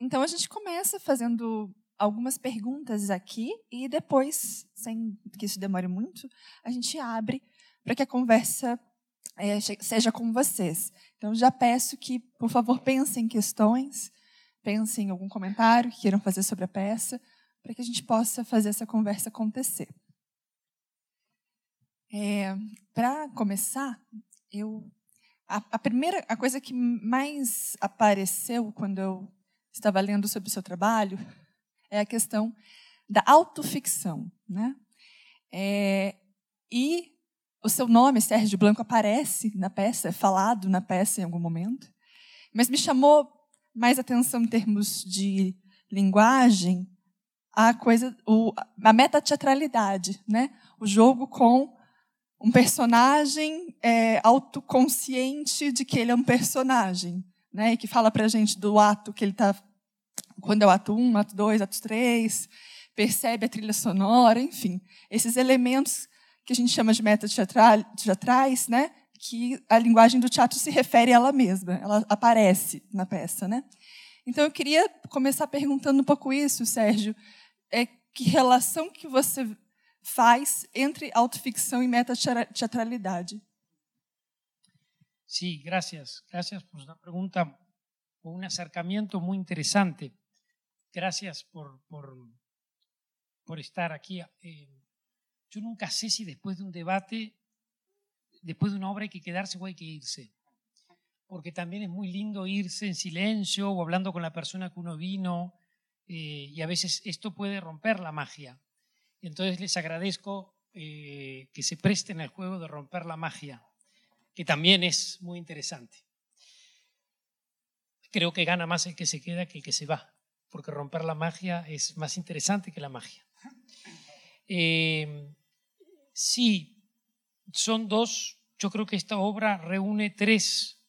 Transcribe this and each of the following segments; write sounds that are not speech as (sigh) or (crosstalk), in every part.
Então a gente começa fazendo algumas perguntas aqui e depois, sem que isso demore muito, a gente abre para que a conversa é, seja com vocês. Então já peço que, por favor, pensem em questões, pensem em algum comentário que queiram fazer sobre a peça, para que a gente possa fazer essa conversa acontecer. É, para começar, eu a, a, primeira a coisa que mais apareceu quando eu estava lendo sobre o seu trabalho é a questão da autoficção, né? É, e o seu nome, Sérgio Blanco, aparece na peça, é falado na peça em algum momento, mas me chamou mais atenção em termos de linguagem a coisa, o, a metateatralidade, né? O jogo com um personagem é, autoconsciente de que ele é um personagem, né? E que fala para a gente do ato que ele está, quando é o ato 1, ato 2, ato 3, percebe a trilha sonora, enfim, esses elementos que a gente chama de meta teatrais, né? Que a linguagem do teatro se refere a ela mesma, ela aparece na peça, né? Então eu queria começar perguntando um pouco isso, Sérgio, é que relação que você faz entre autoficção y metateatralidade. Sí, gracias. Gracias por una pregunta, por un acercamiento muy interesante. Gracias por, por, por estar aquí. Eh, yo nunca sé si después de un debate, después de una obra hay que quedarse o hay que irse. Porque también es muy lindo irse en silencio o hablando con la persona que uno vino. Eh, y a veces esto puede romper la magia. Entonces les agradezco eh, que se presten al juego de romper la magia, que también es muy interesante. Creo que gana más el que se queda que el que se va, porque romper la magia es más interesante que la magia. Eh, sí, son dos, yo creo que esta obra reúne tres,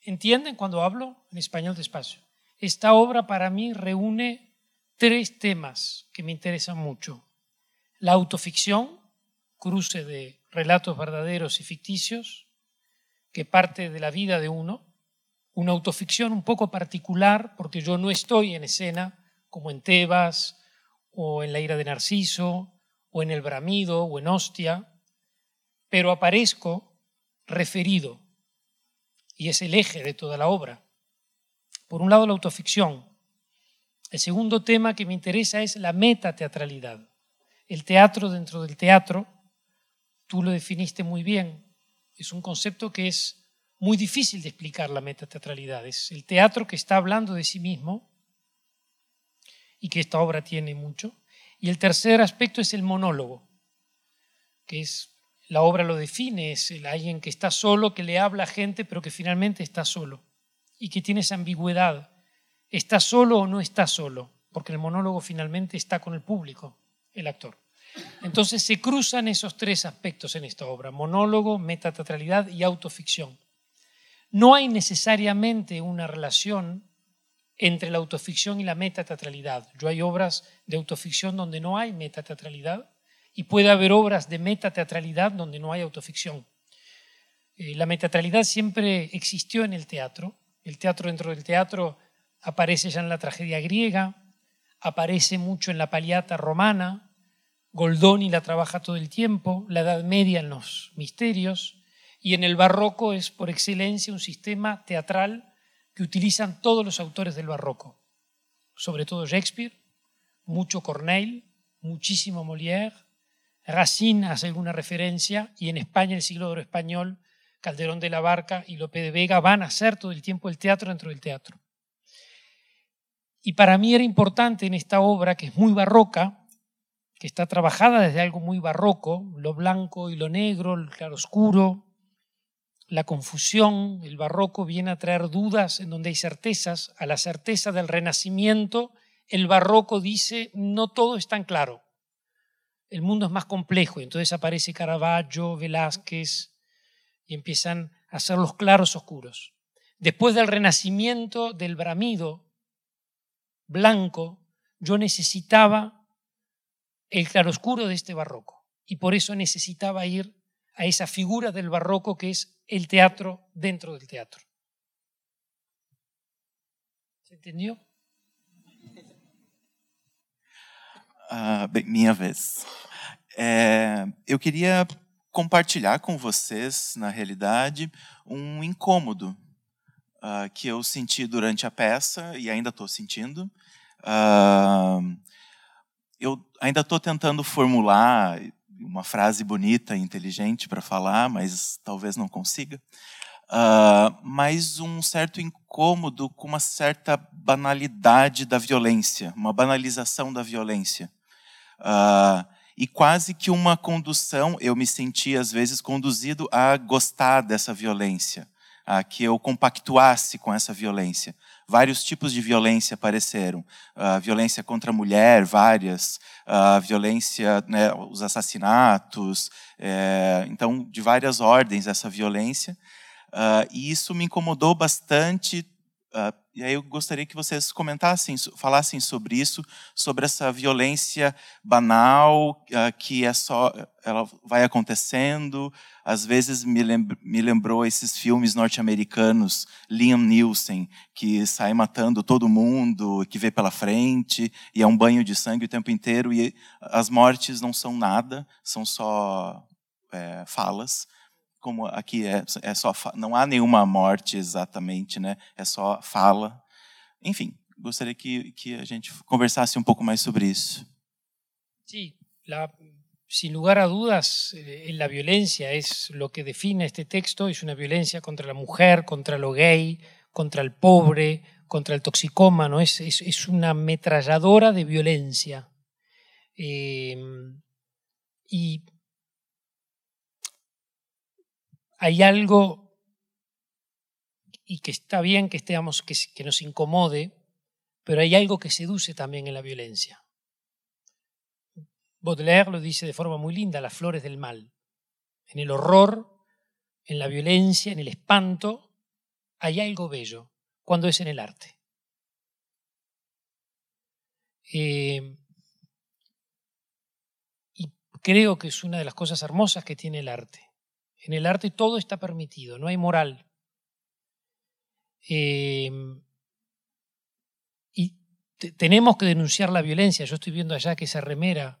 ¿entienden cuando hablo en español despacio? Esta obra para mí reúne tres temas que me interesan mucho la autoficción, cruce de relatos verdaderos y ficticios, que parte de la vida de uno, una autoficción un poco particular, porque yo no estoy en escena, como en Tebas, o en La ira de Narciso, o en El Bramido, o en Hostia, pero aparezco referido, y es el eje de toda la obra. Por un lado, la autoficción. El segundo tema que me interesa es la metateatralidad el teatro dentro del teatro, tú lo definiste muy bien, es un concepto que es muy difícil de explicar la metateatralidad. Es el teatro que está hablando de sí mismo y que esta obra tiene mucho. Y el tercer aspecto es el monólogo, que es la obra lo define, es el alguien que está solo, que le habla a gente, pero que finalmente está solo y que tiene esa ambigüedad. ¿Está solo o no está solo? Porque el monólogo finalmente está con el público el actor. Entonces se cruzan esos tres aspectos en esta obra, monólogo, metateatralidad y autoficción. No hay necesariamente una relación entre la autoficción y la metateatralidad. Yo hay obras de autoficción donde no hay metateatralidad y puede haber obras de metateatralidad donde no hay autoficción. Eh, la metateatralidad siempre existió en el teatro. El teatro dentro del teatro aparece ya en la tragedia griega, aparece mucho en la paliata romana, Goldoni la trabaja todo el tiempo, la Edad Media en los misterios, y en el barroco es por excelencia un sistema teatral que utilizan todos los autores del barroco, sobre todo Shakespeare, mucho Corneille, muchísimo Molière, Racine hace alguna referencia, y en España, el siglo de oro español, Calderón de la Barca y Lope de Vega van a hacer todo el tiempo el teatro dentro del teatro. Y para mí era importante en esta obra, que es muy barroca, está trabajada desde algo muy barroco, lo blanco y lo negro, el claroscuro, la confusión, el barroco viene a traer dudas en donde hay certezas, a la certeza del renacimiento, el barroco dice, no todo es tan claro, el mundo es más complejo, entonces aparece Caravaggio, Velázquez, y empiezan a ser los claros oscuros. Después del renacimiento del bramido, blanco, yo necesitaba el claroscuro de este barroco. Y por eso necesitaba ir a esa figura del barroco que es el teatro dentro del teatro. ¿Se entendió? Ah, bem, minha vez. É, eu queria compartilhar com vocês, na realidade, um incômodo uh, que eu senti durante a peça e ainda estou sentindo. Uh, eu ainda estou tentando formular uma frase bonita e inteligente para falar, mas talvez não consiga. Uh, mas um certo incômodo com uma certa banalidade da violência, uma banalização da violência. Uh, e quase que uma condução, eu me senti às vezes conduzido a gostar dessa violência, a que eu compactuasse com essa violência. Vários tipos de violência apareceram: a violência contra a mulher, várias, a violência, né, os assassinatos, é, então de várias ordens essa violência. Uh, e isso me incomodou bastante Uh, e aí eu gostaria que vocês comentassem, falassem sobre isso, sobre essa violência banal uh, que é só, ela vai acontecendo. Às vezes me, me lembrou esses filmes norte-americanos, Liam Neeson, que sai matando todo mundo, que vê pela frente e é um banho de sangue o tempo inteiro e as mortes não são nada, são só é, falas como aqui é, é só não há nenhuma morte exatamente, né? É só fala. Enfim, gostaria que que a gente conversasse um pouco mais sobre isso. Sí, la, sin lugar a dudas, eh, la violencia es lo que define este texto, es una violencia contra la mujer, contra lo gay, contra el pobre, contra el toxicómano, es, es, es una ametralladora de violencia. Eh, y hay algo, y que está bien que, estemos, que, nos incomode, pero hay algo que seduce también en la violencia. Baudelaire lo dice de forma muy linda, las flores del mal. En el horror, en la violencia, en el espanto, hay algo bello, cuando es en el arte. Eh, y creo que es una de las cosas hermosas que tiene el arte. En el arte todo está permitido, no hay moral. Em, y tenemos que denunciar la violencia. Yo estoy viendo allá que esa remera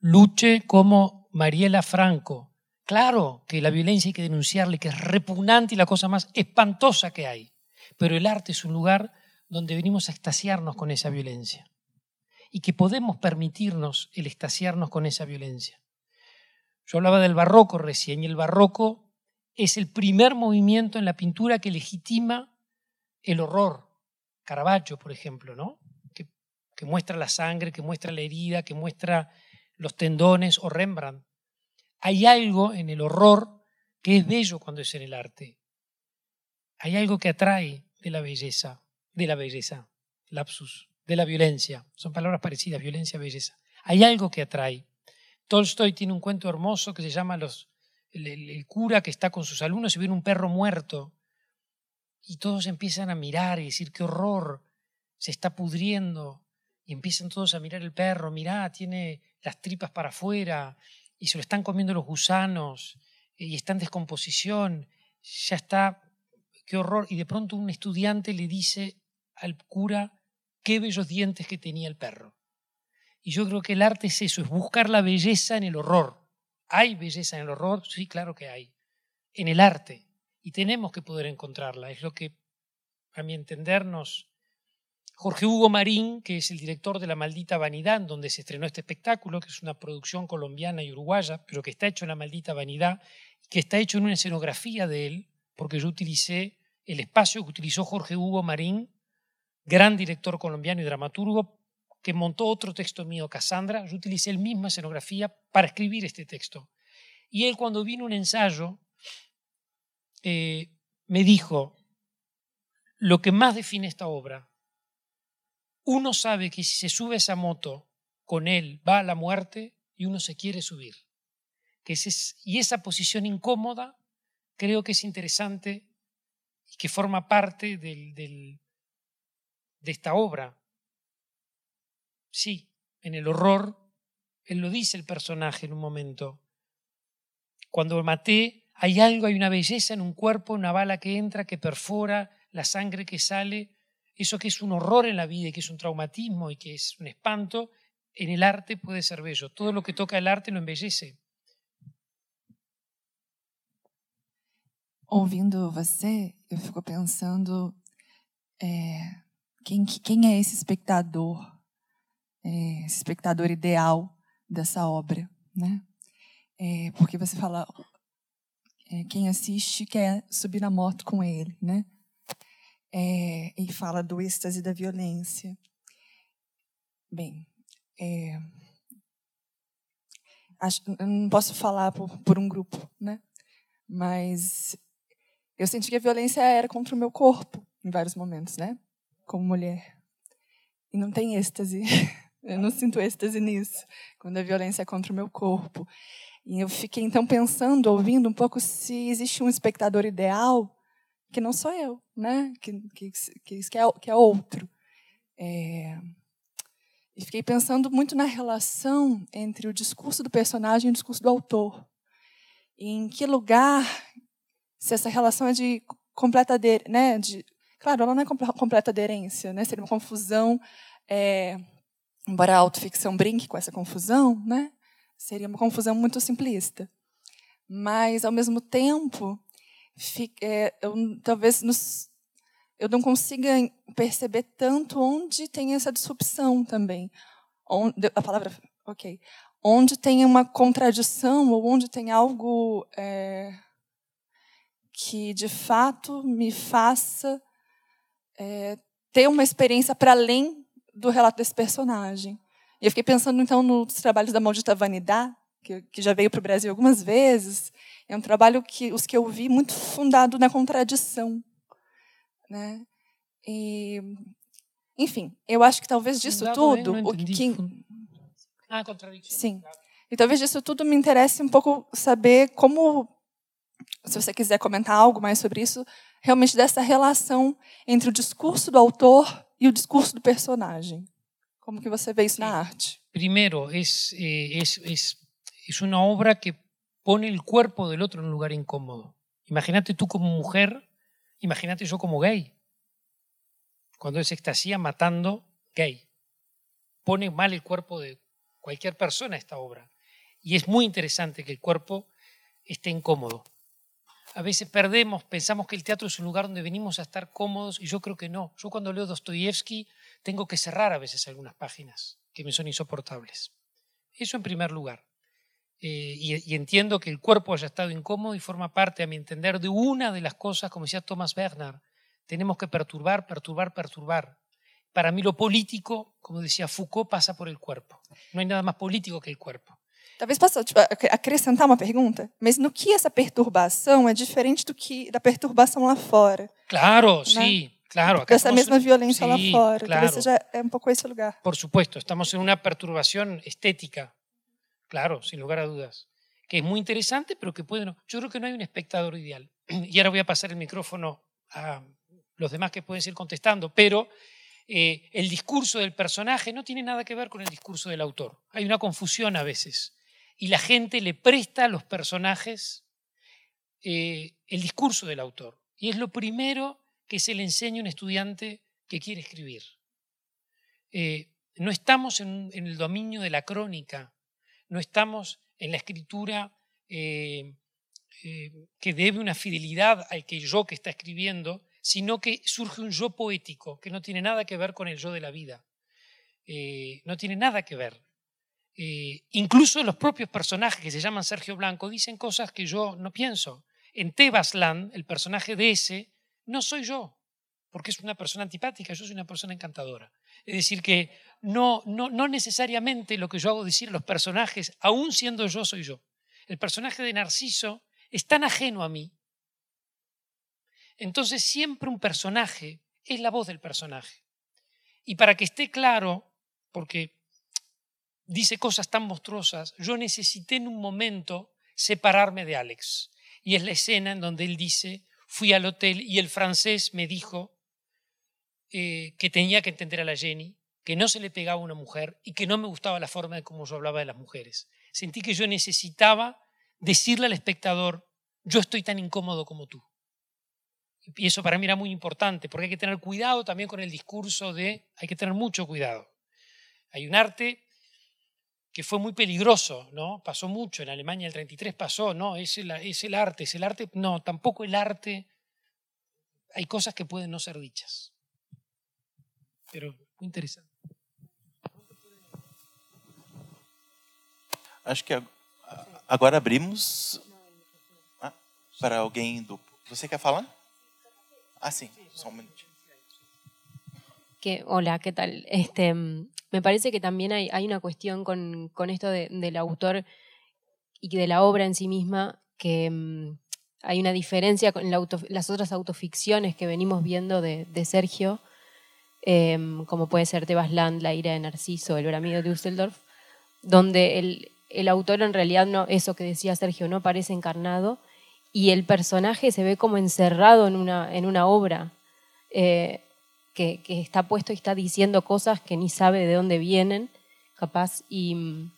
luche como Mariela Franco. Claro que la violencia hay que denunciarle, que es repugnante y la cosa más espantosa que hay. Pero el arte es un lugar donde venimos a extasiarnos con esa violencia. Y que podemos permitirnos el extasiarnos con esa violencia. Yo hablaba del barroco recién y el barroco es el primer movimiento en la pintura que legitima el horror. Caravaggio, por ejemplo, ¿no? Que, muestra la sangre, que muestra la herida, que muestra los tendones, o Rembrandt. Hay algo en el horror que es bello cuando es en el arte. Hay algo que atrae de la belleza, de la belleza, lapsus, de la violencia. Son palabras parecidas, violencia, belleza. Hay algo que atrae. Tolstoy tiene un cuento hermoso que se llama los, el, cura que está con sus alumnos y viene un perro muerto. Y todos empiezan a mirar y decir, qué horror, se está pudriendo. Y empiezan todos a mirar el perro, mirá, tiene las tripas para afuera y se lo están comiendo los gusanos y está en descomposición, ya está, qué horror. Y de pronto un estudiante le dice al cura qué bellos dientes que tenía el perro. Y yo creo que el arte es eso, es buscar la belleza en el horror. ¿Hay belleza en el horror? Sí, claro que hay. En el arte. Y tenemos que poder encontrarla. Es lo que, a mi entendernos, Jorge Hugo Marín, que es el director de La Maldita Vanidad, donde se estrenó este espectáculo, que es una producción colombiana y uruguaya, pero que está hecho en La Maldita Vanidad, que está hecho en una escenografía de él, porque yo utilicé el espacio que utilizó Jorge Hugo Marín, gran director colombiano y dramaturgo, que montó otro texto mío, Cassandra, yo utilicé la misma escenografía para escribir este texto. Y él cuando vino un ensayo, eh, me dijo, lo que más define esta obra, uno sabe que si se sube esa moto con él va a la muerte y uno se quiere subir. Y esa posición incómoda creo que es interesante y que forma parte de esta obra. Sí, en el horror, él lo dice el personaje en un momento. Cuando maté, hay algo, hay una belleza en un cuerpo, una bala que entra, que perfora, la sangre que sale, eso que es un horror en la vida y que es un traumatismo y que es un espanto, en el arte puede ser bello. Todo lo que toca el arte lo embellece. Ouvindo você, eu fico pensando é, quem, quem é esse espectador, é, espectador ideal dessa obra, né? É, porque você fala, é, quem assiste quer subir na moto com ele, né? É, e fala do êxtase da violência. Bem, é, acho, eu não posso falar por, por um grupo, né? Mas eu senti que a violência era contra o meu corpo em vários momentos, né? Como mulher. E não tem êxtase. (laughs) Eu não sinto êxtase nisso, quando a violência é contra o meu corpo. E eu fiquei então pensando, ouvindo um pouco se existe um espectador ideal que não sou eu, né? Que que que, é, que é outro. É... E fiquei pensando muito na relação entre o discurso do personagem e o discurso do autor. E em que lugar se essa relação é de completa aderência, né, de, claro, ela não é completa aderência, né, seria uma confusão, é, embora a autoficção brinque com essa confusão, né, seria uma confusão muito simplista. Mas, ao mesmo tempo, fica, é, eu, talvez nos, eu não consiga perceber tanto onde tem essa disrupção também. Onde, a palavra, ok. Onde tem uma contradição ou onde tem algo é, que de fato me faça é, ter uma experiência para além do relato desse personagem. E eu fiquei pensando então nos trabalhos da Maldita Vanidade, que, que já veio para o Brasil algumas vezes. É um trabalho que os que eu vi muito fundado na contradição, né? E, enfim, eu acho que talvez disso tudo o que ah, contradição. Sim. E talvez disso tudo me interesse um pouco saber como se você quiser comentar algo mais sobre isso, realmente dessa relação entre o discurso do autor e o discurso do personagem. Como que você vê isso na arte? Primero, es, eh, es, es, es una obra que pone el cuerpo del otro en un lugar incómodo. Imagínate tú como mujer, imagínate yo como gay. Cuando se extasía matando gay. Pone mal el cuerpo de cualquier persona esta obra. Y es muy interesante que el cuerpo esté incómodo a veces perdemos, pensamos que el teatro es un lugar donde venimos a estar cómodos y yo creo que no. Yo cuando leo Dostoyevsky tengo que cerrar a veces algunas páginas que me son insoportables. Eso en primer lugar. Eh, y, entiendo que el cuerpo haya estado incómodo y forma parte, a mi entender, de una de las cosas, como decía Thomas Bernard, tenemos que perturbar, perturbar, perturbar. Para mí lo político, como decía Foucault, pasa por el cuerpo. No hay nada más político que el cuerpo. Talvez possa tipo, acrescentar uma pergunta, mas no que essa perturbação é diferente do que da perturbação lá fora? Claro, né? sim, claro. Acá Essa mesma violência sí, lá fora. Claro. Seja é um pouco esse lugar. Por supuesto, estamos em uma perturbação estética, claro, sin lugar a dudas, que es muy interesante, pero que puede no. Yo creo que no hay un espectador ideal. (clears throat) Y ahora voy a pasar el micrófono a los demás que pueden ir contestando, pero eh, el discurso del personaje no tiene nada que ver con el discurso del autor. Hay una confusión a veces y la gente le presta a los personajes eh, el discurso del autor. Y es lo primero que se le enseña a un estudiante que quiere escribir. Eh, no estamos en, el dominio de la crónica, no estamos en la escritura eh, que debe una fidelidad al que yo que está escribiendo, sino que surge un yo poético que no tiene nada que ver con el yo de la vida. no tiene nada que ver. Eh, incluso los propios personajes que se llaman Sergio Blanco dicen cosas que yo no pienso. En Tebasland, el personaje de ese, no soy yo, porque es una persona antipática, yo soy una persona encantadora. Es decir, que no, no, no necesariamente lo que yo hago decir los personajes, aún siendo yo, soy yo. El personaje de Narciso es tan ajeno a mí. Entonces siempre un personaje es la voz del personaje. Y para que esté claro, porque dice cosas tan monstruosas, yo necesité en un momento separarme de Alex. Y es la escena en donde él dice, fui al hotel y el francés me dijo eh, que tenía que entender a la Jenny, que no se le pegaba a una mujer y que no me gustaba la forma de cómo yo hablaba de las mujeres. Sentí que yo necesitaba decirle al espectador, yo estoy tan incómodo como tú. Y eso para mí era muy importante, porque hay que tener cuidado también con el discurso de, hay que tener mucho cuidado. Hay un arte que fue muy peligroso, ¿no? Pasó mucho, en Alemania el 33 pasó, ¿no? Es el, es el arte, es el arte, no, tampoco el arte, hay cosas que pueden no ser dichas. Pero muy interesante. Acho que agora abrimos ah, para alguém do. Você quer falar? Ah, sí, só um minutinho. Que, hola, ¿qué tal? Este, me parece que también hay, una cuestión con, esto de, del autor y de la obra en sí misma, que mm, hay una diferencia con la las otras autoficciones que venimos viendo de, Sergio, em, como puede ser Tebas Land, La ira de Narciso, El amigo de Düsseldorf, donde el, autor en realidad no, eso que decía Sergio, no parece encarnado y el personaje se ve como encerrado en una, en una obra. Eh, que, está puesto y está diciendo cosas que ni sabe de dónde vienen, capaz, y,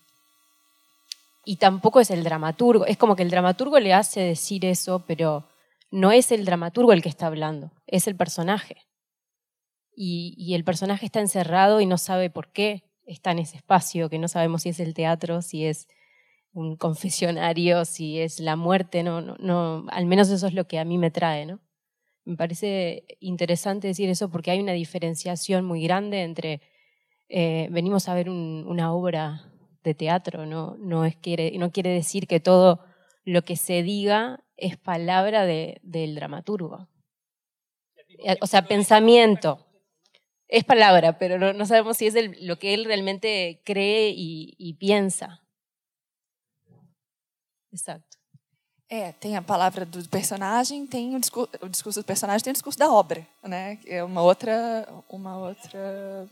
y tampoco es el dramaturgo. Es como que el dramaturgo le hace decir eso, pero no es el dramaturgo el que está hablando, es el personaje. Y, y el personaje está encerrado y no sabe por qué está en ese espacio, que no sabemos si es el teatro, si es un (laughs) confesionario, si es la muerte, no, no, no, al menos eso es lo que a mí me trae, ¿no? Me parece interesante decir eso porque hay una diferenciación muy grande entre eh, venimos a ver una obra de teatro, no, no, es, quiere, no quiere decir que todo lo que se diga es palabra de, del dramaturgo. Eh, o sea, pensamiento. Es palabra, pero no, sabemos si es lo que él realmente cree y, piensa. Exato. É, tem a palavra do personagem, tem o discurso, o discurso do personagem, tem o discurso da obra, né? É uma outra, uma outra.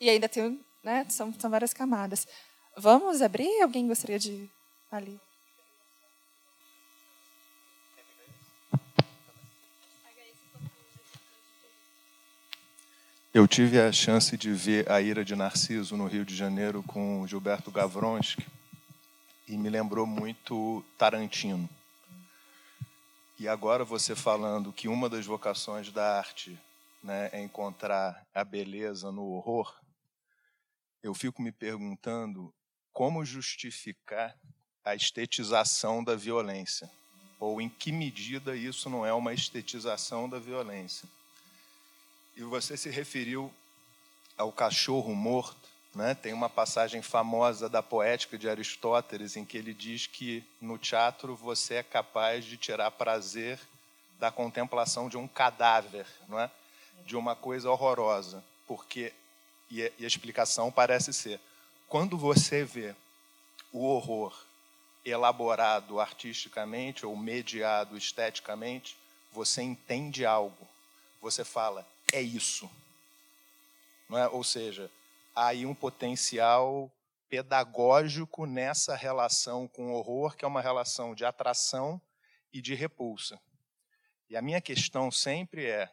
E ainda tem, né? São, são várias camadas. Vamos abrir? Alguém gostaria de ali? Eu tive a chance de ver A Ira de Narciso no Rio de Janeiro com Gilberto Gavronski e me lembrou muito Tarantino. E agora você falando que uma das vocações da arte né, é encontrar a beleza no horror, eu fico me perguntando como justificar a estetização da violência, ou em que medida isso não é uma estetização da violência. E você se referiu ao cachorro morto, né? Tem uma passagem famosa da poética de Aristóteles em que ele diz que no teatro você é capaz de tirar prazer da contemplação de um cadáver, não é? de uma coisa horrorosa, porque e a explicação parece ser quando você vê o horror elaborado artisticamente ou mediado esteticamente, você entende algo. Você fala, é isso. Não é? Ou seja, aí um potencial pedagógico nessa relação com o horror, que é uma relação de atração e de repulsa. E a minha questão sempre é: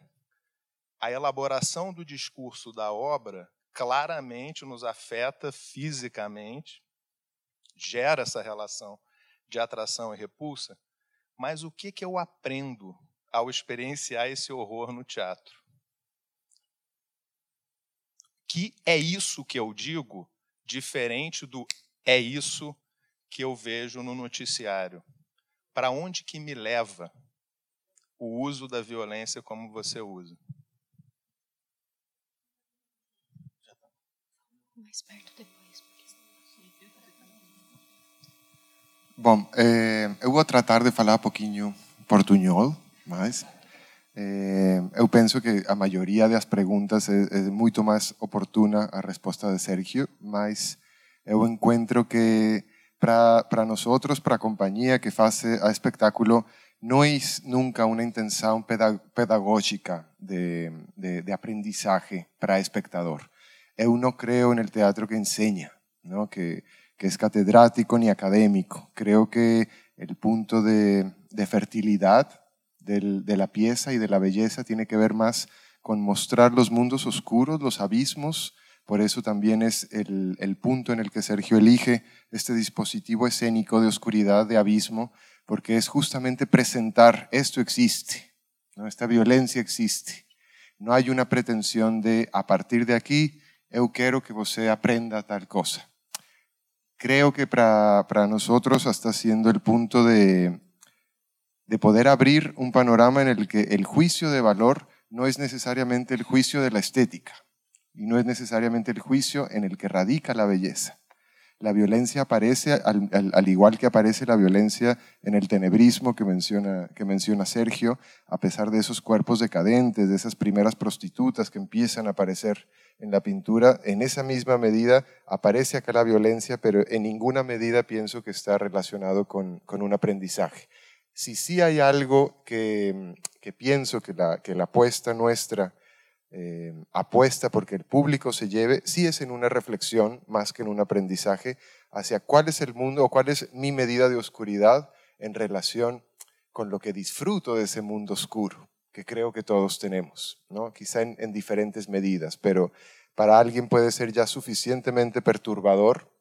a elaboração do discurso da obra claramente nos afeta fisicamente, gera essa relação de atração e repulsa, mas o que, que eu aprendo ao experienciar esse horror no teatro? Que é isso que eu digo, diferente do é isso que eu vejo no noticiário. Para onde que me leva o uso da violência como você usa? Mais perto depois. Bom, eh, eu vou tratar de falar um pouquinho portunhol, mas Eh, eu penso que a maioria das perguntas é, é muito máis oportuna a resposta de Sergio, mas eu encuentro que para nós para a compañía que faz a espectáculo, non é nunca unha intenção pedagógica de, de, de para espectador. Eu creo en el teatro que enseña, ¿no? que, que catedrático ni académico. Creo que el punto de, de de la pieza y de la belleza tiene que ver más con mostrar los mundos oscuros, los abismos. Por eso también es el, punto en el que Sergio elige este dispositivo escénico de oscuridad, de abismo, porque es justamente presentar esto existe, ¿no? esta violencia existe. No hay una pretensión de, a partir de aquí, eu quiero que usted aprenda tal cosa. creo que para, nosotros está siendo el punto de, de poder abrir un panorama en el que el juicio de valor no es necesariamente el juicio de la estética y no es necesariamente el juicio en el que radica la belleza. La violencia aparece, al, igual que aparece la violencia en el tenebrismo que menciona, que menciona Sergio, a pesar de esos cuerpos decadentes, de esas primeras prostitutas que empiezan a aparecer en la pintura, en esa misma medida aparece acá la violencia, pero en ninguna medida pienso que está relacionado con, con un aprendizaje. Si sí hay algo que, que pienso que la, que la apuesta nuestra eh, apuesta porque el público se lleve, sí es en una reflexión más que en un aprendizaje hacia cuál es el mundo o cuál es mi medida de oscuridad en relación con lo que disfruto de ese mundo oscuro que creo que todos tenemos, ¿no? quizá en, en diferentes medidas, pero para alguien puede ser ya suficientemente perturbador,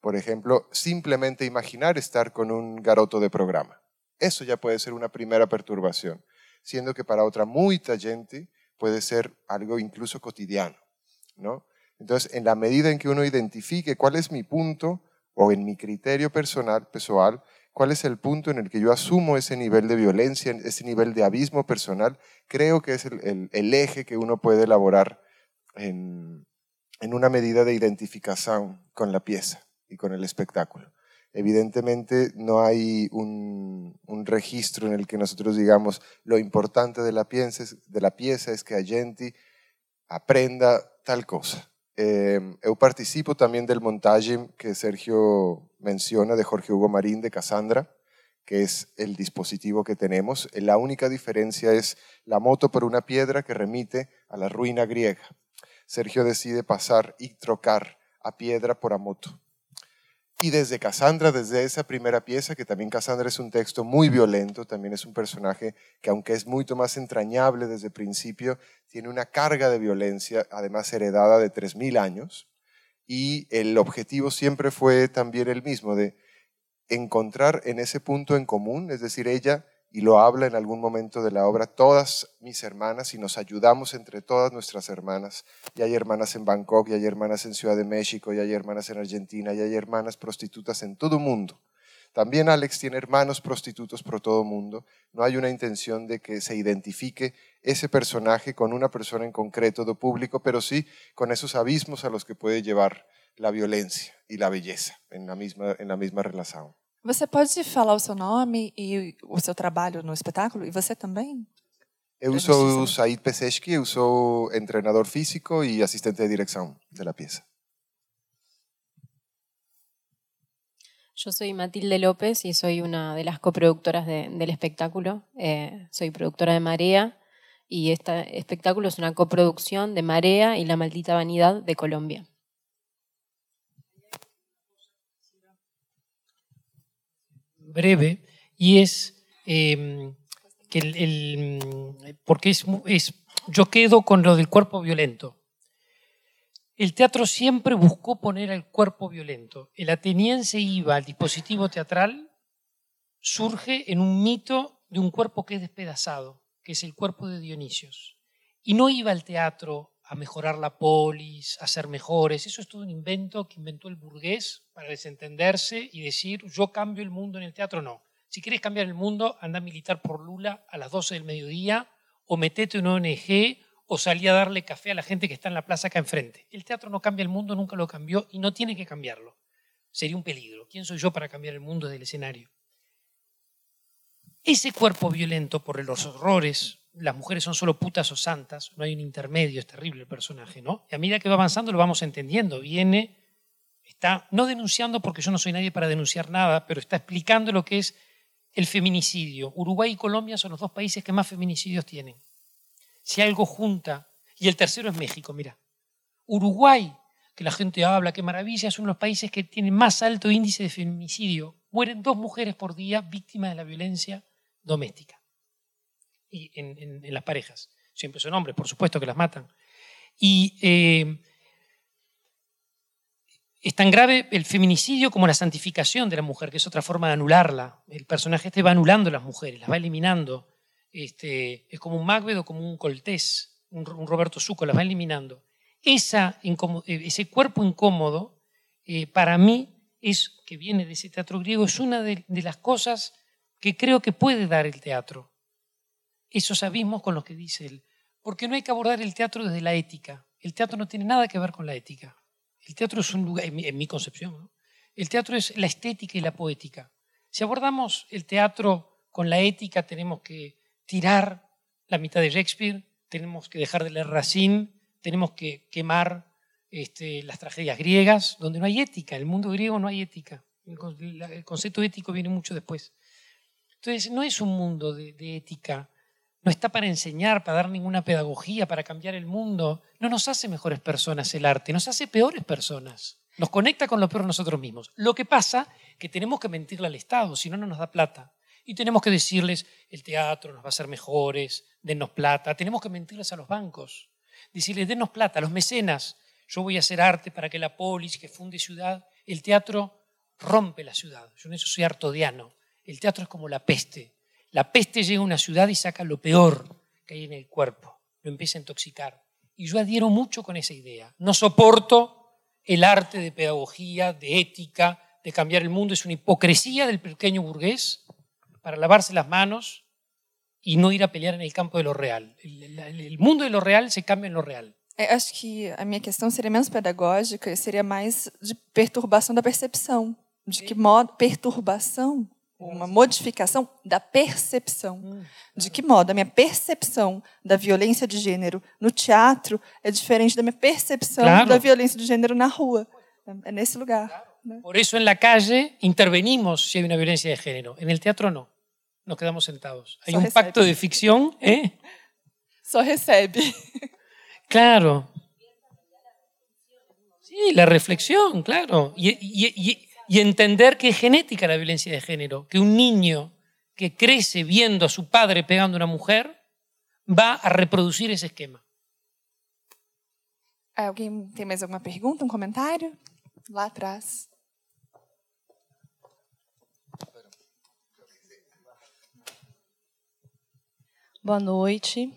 por ejemplo, simplemente imaginar estar con un garoto de programa. Eso ya puede ser una primera perturbación, siendo que para otra muy gente puede ser algo incluso cotidiano, ¿no? Entonces, en la medida en que uno identifique cuál es mi punto o en mi criterio personal, personal, cuál es el punto en el que yo asumo ese nivel de violencia, ese nivel de abismo personal, creo que es el, eje que uno puede elaborar en, en una medida de identificación con la pieza y con el espectáculo. Evidentemente no hay un, registro en el que nosotros digamos lo importante de la pieza es, que Agenti aprenda tal cosa. Eh, yo participo también del montaje que Sergio menciona de Jorge Hugo Marín de Cassandra, que es el dispositivo que tenemos. La única diferencia es la moto por una piedra que remite a la ruina griega. Sergio decide pasar y trocar a piedra por a moto. Y desde Cassandra, desde esa primera pieza, que también Cassandra es un texto muy violento, también es un personaje que aunque es mucho más entrañable desde el principio, tiene una carga de violencia, además heredada de 3.000 años. Y el objetivo siempre fue también el mismo, de encontrar en ese punto en común, es decir, ella y lo habla en algún momento de la obra, todas mis hermanas y nos ayudamos entre todas nuestras hermanas. Y hay hermanas en Bangkok, y hay hermanas en Ciudad de México, y hay hermanas en Argentina, y hay hermanas prostitutas en todo mundo. También Alex tiene hermanos prostitutos por todo mundo. No hay una intención de que se identifique ese personaje con una persona en concreto de público, pero sí con esos abismos a los que puede llevar la violencia y la belleza en la misma, en la misma relación. Você pode falar o seu nome e o seu trabalho no espetáculo? E você também? Eu sou Said Peseski, eu sou treinador físico e assistente de direção da peça. Yo soy Matilde López y soy una de las coproductoras de, del espectáculo. Eh, soy productora de Marea y este espectáculo es una coproducción de Marea y La Maldita Vanidad de Colombia. Breve y es em, que el, porque es, es, yo quedo con lo del cuerpo violento. El teatro siempre buscó poner al cuerpo violento. El ateniense iba al dispositivo teatral, surge en un mito de un cuerpo que es despedazado, que es el cuerpo de Dionisios. Y no iba al teatro a mejorar la polis, a ser mejores. Eso es todo un invento que inventó el burgués para desentenderse y decir, yo cambio el mundo en el teatro. No. Si quieres cambiar el mundo, anda a militar por Lula a las 12 del mediodía o metete en una ONG o salí a darle café a la gente que está en la plaza acá enfrente. El teatro no cambia el mundo, nunca lo cambió y no tiene que cambiarlo. Sería un peligro. ¿Quién soy yo para cambiar el mundo del escenario? Ese cuerpo violento por los horrores, las mujeres son solo putas o santas, no hay un intermedio, es terrible el personaje, ¿no? Y a medida que va avanzando lo vamos entendiendo, viene, está no denunciando porque yo no soy nadie para denunciar nada, pero está explicando lo que es el feminicidio. Uruguay y Colombia son los dos países que más feminicidios tienen. Si algo junta, y el tercero es México, mira. Uruguay, que la gente habla, qué maravilla, es uno de los países que tiene más alto índice de feminicidio. Mueren dos mujeres por día víctimas de la violencia doméstica y en, las parejas. Siempre son hombres, por supuesto que las matan. Y eh, es tan grave el feminicidio como la santificación de la mujer, que es otra forma de anularla. El personaje este va anulando las mujeres, las va eliminando. Este, es como un Macbeth o como un Coltés, un, Roberto Suco, las va eliminando. Esa, ese cuerpo incómodo, eh, para mí, es, que viene de ese teatro griego, es una de, de las cosas que creo que puede dar el teatro. Esos abismos con los que dice él. Porque no hay que abordar el teatro desde la ética. El teatro no tiene nada que ver con la ética. El teatro es un lugar, en mi, concepción, el teatro es la estética y la poética. Si abordamos el teatro con la ética, tenemos que tirar la mitad de Shakespeare, tenemos que dejar de leer Racine, tenemos que quemar este, las tragedias griegas, donde no hay ética. En el mundo griego no hay ética. El, concepto ético viene mucho después. Entonces, no es un mundo de ética, no está para enseñar, para dar ninguna pedagogía, para cambiar el mundo. No nos hace mejores personas el arte, nos hace peores personas. Nos conecta con lo peor nosotros mismos. Lo que pasa que tenemos que mentirle al Estado, si no, no nos da plata. Y tenemos que decirles, el teatro nos va a hacer mejores, dennos plata. Tenemos que mentirles a los bancos, decirles, dennos plata, a los mecenas. Yo voy a hacer arte para que la polis, que funde ciudad, el teatro rompe la ciudad. Yo en eso soy artodiano. El teatro es como la peste. La peste llega a una ciudad y saca lo peor que hay en el cuerpo, lo empieza a intoxicar. Y yo adhiero mucho con esa idea. No soporto el arte de pedagogía, de ética, de cambiar el mundo. Es una hipocresía del pequeño burgués para lavarse las manos e não ir a pelear no campo de lo real. O mundo de lo real se cambia em lo real. Acho que a minha questão seria menos pedagógica, seria mais de perturbação da percepção. De que modo perturbação uma modificação da percepção. Hum. De que modo a minha percepção da violência de gênero no teatro é diferente da minha percepção claro. da violência de gênero na rua. É nesse lugar. Né? Por isso, na calle intervenimos se há uma violência de gênero. No teatro, não. Nos quedamos sentados. Há um recebe. pacto de ficção. ¿eh? Só recebe. Claro. Sí, la reflexión, claro. Y, y, y, y entender que es genética la violencia de género, que un niño que crece viendo a su padre pegando a una mujer va a reproducir ese esquema. ¿Alguien tiene más alguna pregunta, un comentario? Lá atrás. Boa noite.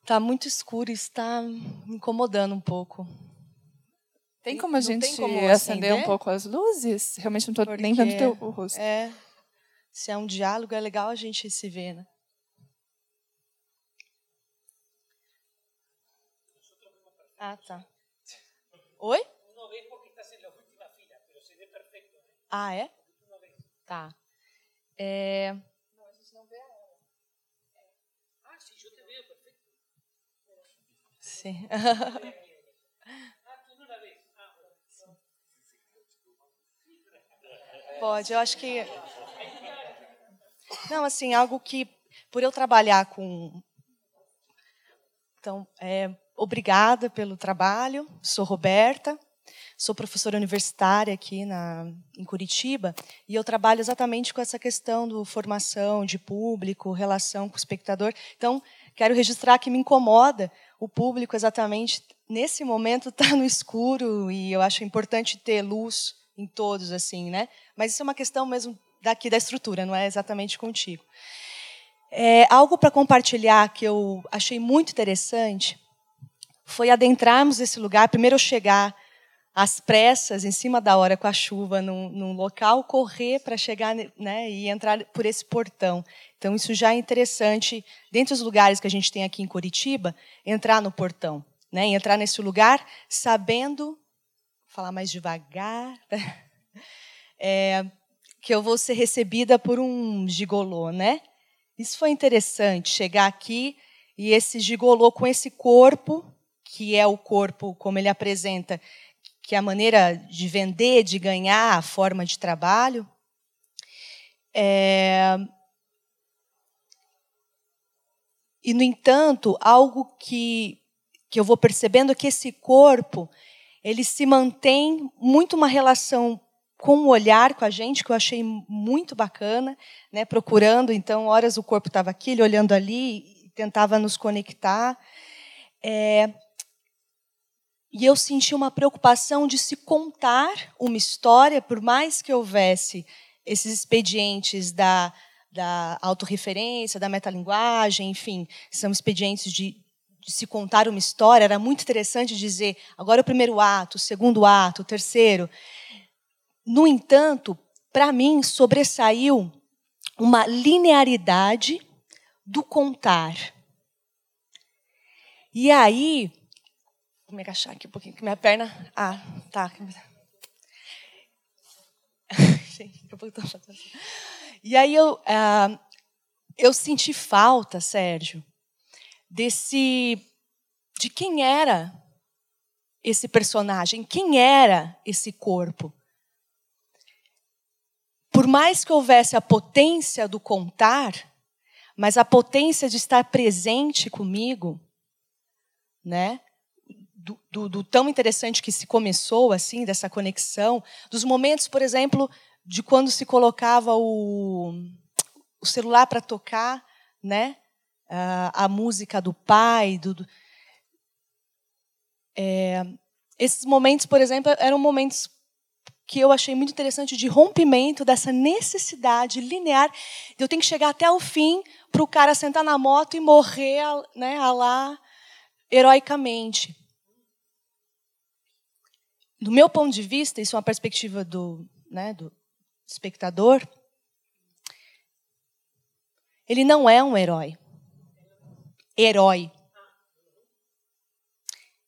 Está muito escuro e está me incomodando um pouco. Tem como a gente como acender, um pouco as luzes? Realmente não estou nem vendo teu, o rosto. É, se é um diálogo, é legal a gente se ver, né? Ah, tá. Oi? Ah, é? Tá. É... Não, a gente não vê ela. Ah, sim, eu te vejo, perfeito. Sim. (laughs) Pode, eu acho que. Não, assim, algo que, por eu trabalhar com. Então, é, obrigada pelo trabalho. Sou Roberta, sou professora universitária aqui na, em Curitiba, e eu trabalho exatamente com essa questão do formação de público, relação com o espectador. Então, quero registrar que me incomoda o público exatamente nesse momento estar tá no escuro, e eu acho importante ter luz em todos, assim, né? Mas isso é uma questão mesmo daqui da estrutura, não é exatamente contigo. É, algo para compartilhar que eu achei muito interessante foi adentrarmos esse lugar. Primeiro eu chegar às pressas, em cima da hora, com a chuva, num, num local, correr para chegar né, e entrar por esse portão. Então, isso já é interessante, dentre os lugares que a gente tem aqui em Curitiba, entrar no portão. Né, entrar nesse lugar sabendo falar mais devagar, (laughs) é, que eu vou ser recebida por um gigolô, né? Isso foi interessante, chegar aqui e esse gigolô com esse corpo, que é o corpo como ele apresenta, que é a maneira de vender, de ganhar, a forma de trabalho. É... E, no entanto, algo que, que eu vou percebendo é que esse corpo ele se mantém muito uma relação com o olhar com a gente, que eu achei muito bacana, né? procurando, então, horas o corpo estava aqui, ele olhando ali, tentava nos conectar. É... E eu senti uma preocupação de se contar uma história, por mais que houvesse esses expedientes da, da autorreferência, da metalinguagem, enfim, são expedientes de, de se contar uma história, era muito interessante dizer agora o primeiro ato, o segundo ato, o terceiro. no entanto, para mim sobressaiu uma linearidade do contar. E aí, vou me agachar aqui um pouquinho, que minha perna. Ah, tá. (laughs) E aí eu, uh, eu senti falta, Sérgio, desse de quem era esse personagem, quem era esse corpo. Por mais que houvesse a potência do contar, mas a potência de estar presente comigo, né? Do, do, do, tão interessante que se começou assim dessa conexão, dos momentos, por exemplo, de quando se colocava o, o celular para tocar, né? A música do pai, do, do é, esses momentos, por exemplo, eram momentos que eu achei muito interessante de rompimento dessa necessidade linear de eu tenho que chegar até o fim para o cara sentar na moto e morrer né, lá heroicamente. Do meu ponto de vista, isso é uma perspectiva do, né, do espectador, ele não é um herói. Herói.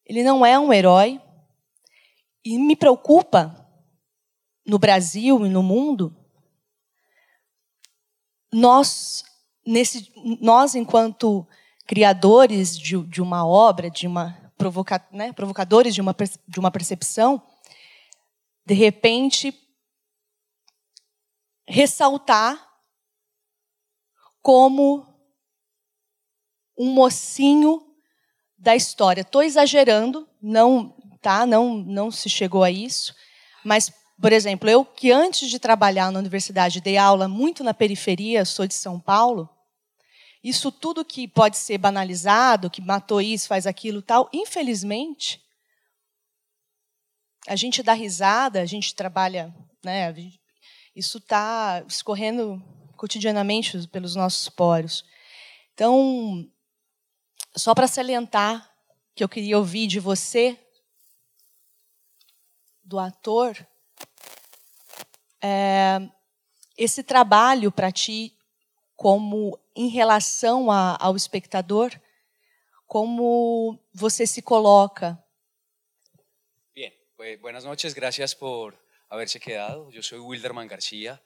Ele não é um herói. E me preocupa, no Brasil e no mundo, nós, nesse, nós enquanto criadores de, de uma obra, de uma provoca, né, provocadores de uma, de uma percepção, de repente ressaltar como um mocinho da história. Estou exagerando, não, tá? Não, não se chegou a isso, mas por exemplo, eu que antes de trabalhar na universidade dei aula muito na periferia, sou de São Paulo. Isso tudo que pode ser banalizado, que matou isso, faz aquilo, tal, infelizmente, a gente dá risada, a gente trabalha, né? Isso está escorrendo cotidianamente pelos nossos poros. Então, só para salientar que eu queria ouvir de você, do ator, é, esse trabalho para ti, como em relação a, ao espectador, como você se coloca? Bien, pues, buenas noches, gracias por haberse quedado. Yo soy Wilderman García.